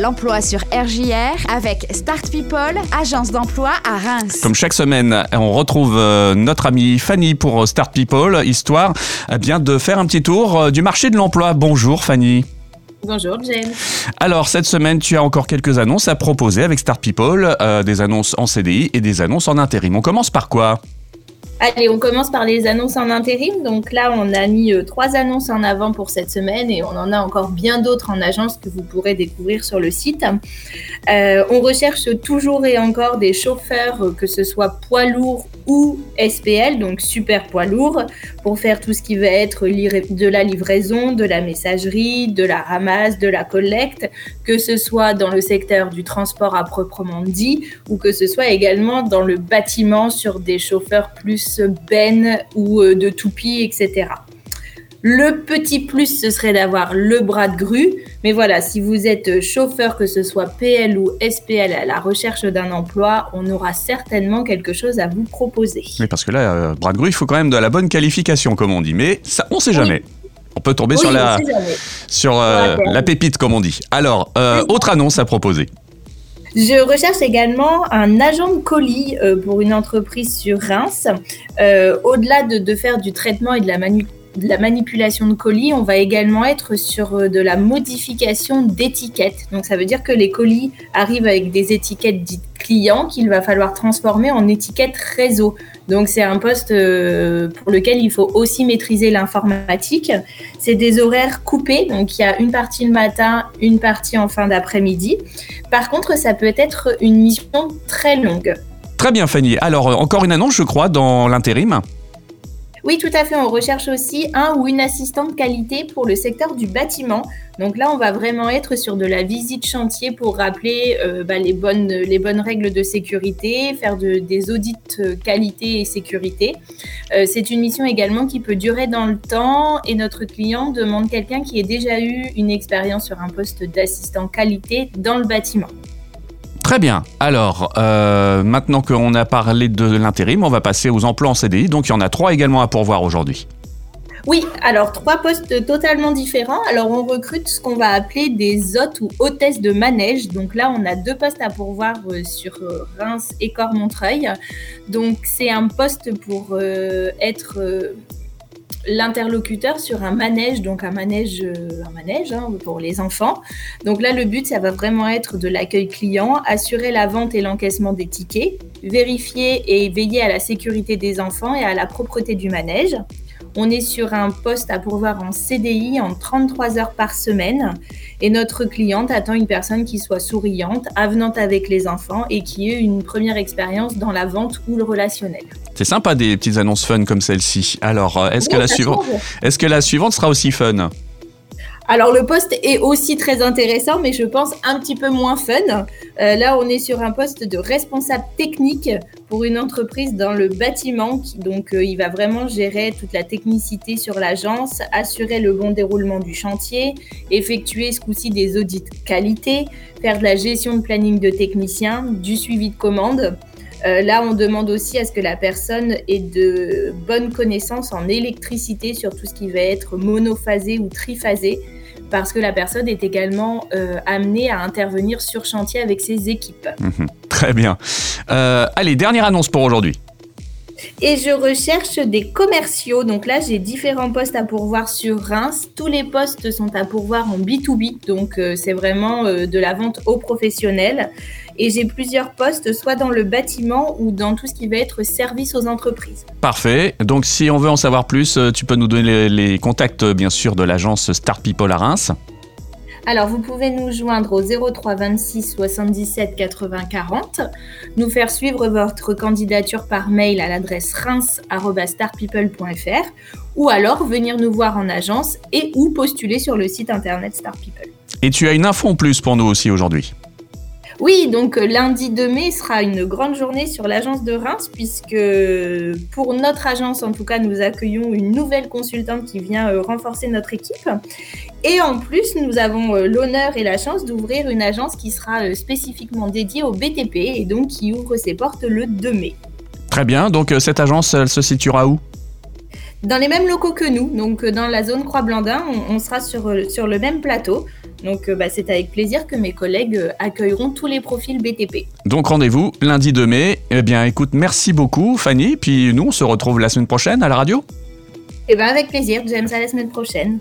L'emploi sur RJR avec Start People, agence d'emploi à Reims. Comme chaque semaine, on retrouve euh, notre amie Fanny pour Start People, histoire eh bien de faire un petit tour euh, du marché de l'emploi. Bonjour Fanny. Bonjour Jen. Alors cette semaine, tu as encore quelques annonces à proposer avec Start People, euh, des annonces en CDI et des annonces en intérim. On commence par quoi? Allez, on commence par les annonces en intérim. Donc là, on a mis euh, trois annonces en avant pour cette semaine et on en a encore bien d'autres en agence que vous pourrez découvrir sur le site. Euh, on recherche toujours et encore des chauffeurs, euh, que ce soit poids lourd ou SPL, donc super poids lourd, pour faire tout ce qui va être de la livraison, de la messagerie, de la ramasse, de la collecte, que ce soit dans le secteur du transport à proprement dit ou que ce soit également dans le bâtiment sur des chauffeurs plus ben ou euh, de toupie, etc. Le petit plus, ce serait d'avoir le bras de grue. Mais voilà, si vous êtes chauffeur, que ce soit PL ou SPL à la recherche d'un emploi, on aura certainement quelque chose à vous proposer. Oui, parce que là, euh, bras de grue, il faut quand même de la bonne qualification, comme on dit. Mais ça, on sait jamais. On peut tomber sur la, sur euh, la pépite, comme on dit. Alors, autre annonce à proposer. Je recherche également un agent de colis euh, pour une entreprise sur Reims. Euh, au-delà de, faire du traitement et de la, de la, manipulation de colis, on va également être sur euh, de la modification d'étiquettes. Donc ça veut dire que les colis arrivent avec des étiquettes dites clients qu'il va falloir transformer en étiquettes réseau. Donc c'est un poste euh, pour lequel il faut aussi maîtriser l'informatique. C'est des horaires coupés, donc il y a une partie le matin, une partie en fin d'après-midi. Par contre, ça peut être une mission très longue. Très bien Fanny. Alors encore une annonce je crois dans l'intérim. Oui, tout à fait. On recherche aussi un ou une assistante qualité pour le secteur du bâtiment. Donc là, on va vraiment être sur de la visite chantier pour rappeler euh, bah, les, bonnes, les bonnes règles de sécurité, faire des audits euh, qualité et sécurité. Euh, c'est une mission également qui peut durer dans le temps et notre client demande quelqu'un qui ait déjà eu une expérience sur un poste d'assistant qualité dans le bâtiment. Très bien. Alors, euh, maintenant qu'on a parlé de l'intérim, on va passer aux emplois en CDI. Donc, il y en a trois également à pourvoir aujourd'hui. Oui, alors trois postes totalement différents. Alors on recrute ce qu'on va appeler des hôtes ou hôtesses de manège. Donc là, on a deux postes à pourvoir euh, sur euh, Reims et Cormontreuil. Donc c'est un poste pour être l'interlocuteur sur un manège, donc un manège, euh, un manège hein, pour les enfants. Donc là, le but, ça va vraiment être de l'accueil client, assurer la vente et l'encaissement des tickets, vérifier et veiller à la sécurité des enfants et à la propreté du manège. On est sur un poste à pourvoir en CDI en 33 heures par semaine et notre cliente attend une personne qui soit souriante, avenante avec les enfants et qui ait une première expérience dans la vente ou le relationnel. C'est sympa des petites annonces fun comme celle-ci. Alors, euh, est-ce que, la suivante, est-ce que la suivante sera aussi fun? Alors le poste est aussi très intéressant, mais je pense un petit peu moins fun. Euh, là, on est sur un poste de responsable technique pour une entreprise dans le bâtiment. donc, euh, il va vraiment gérer toute la technicité sur l'agence, assurer le bon déroulement du chantier, effectuer ce coup-ci des audits qualité, faire de la gestion de planning de techniciens, du suivi de commandes. Euh, là, on demande aussi à ce que la personne ait de bonnes connaissances en électricité sur tout ce qui va être monophasé ou triphasé, parce que la personne est également euh, amenée à intervenir sur chantier avec ses équipes. Mhm. Très bien. Euh, allez, dernière annonce pour aujourd'hui. Et je recherche des commerciaux. Donc là, j'ai différents postes à pourvoir sur Reims. Tous les postes sont à pourvoir en B2B. Donc c'est vraiment de la vente aux professionnels. Et j'ai plusieurs postes, soit dans le bâtiment ou dans tout ce qui va être service aux entreprises. Parfait. Donc si on veut en savoir plus, euh, tu peux nous donner les, contacts, bien sûr, de l'agence Star People à Reims. Alors, vous pouvez nous joindre au 03 26 77 80 40, nous faire suivre votre candidature par mail à l'adresse reims.starpeople.fr ou alors venir nous voir en agence et ou postuler sur le site internet Star People. Et tu as une info en plus pour nous aussi aujourd'hui. Oui, donc euh, lundi 2 mai sera une grande journée sur l'agence de Reims, puisque pour notre agence, en tout cas, nous accueillons une nouvelle consultante qui vient euh, renforcer notre équipe. Et en plus, nous avons euh, l'honneur et la chance d'ouvrir une agence qui sera spécifiquement dédiée au BTP et donc qui ouvre ses portes le 2 mai. Très bien, donc cette agence, se situera où? Dans les mêmes locaux que nous, donc dans la zone Croix-Blandin, on, sera sur, sur le même plateau. Donc bah, c'est avec plaisir que mes collègues accueilleront tous les profils BTP. Donc rendez-vous lundi 2 mai. Eh bien écoute, merci beaucoup Fanny, puis nous on se retrouve la semaine prochaine à la radio. Eh bien avec plaisir, James, à la semaine prochaine.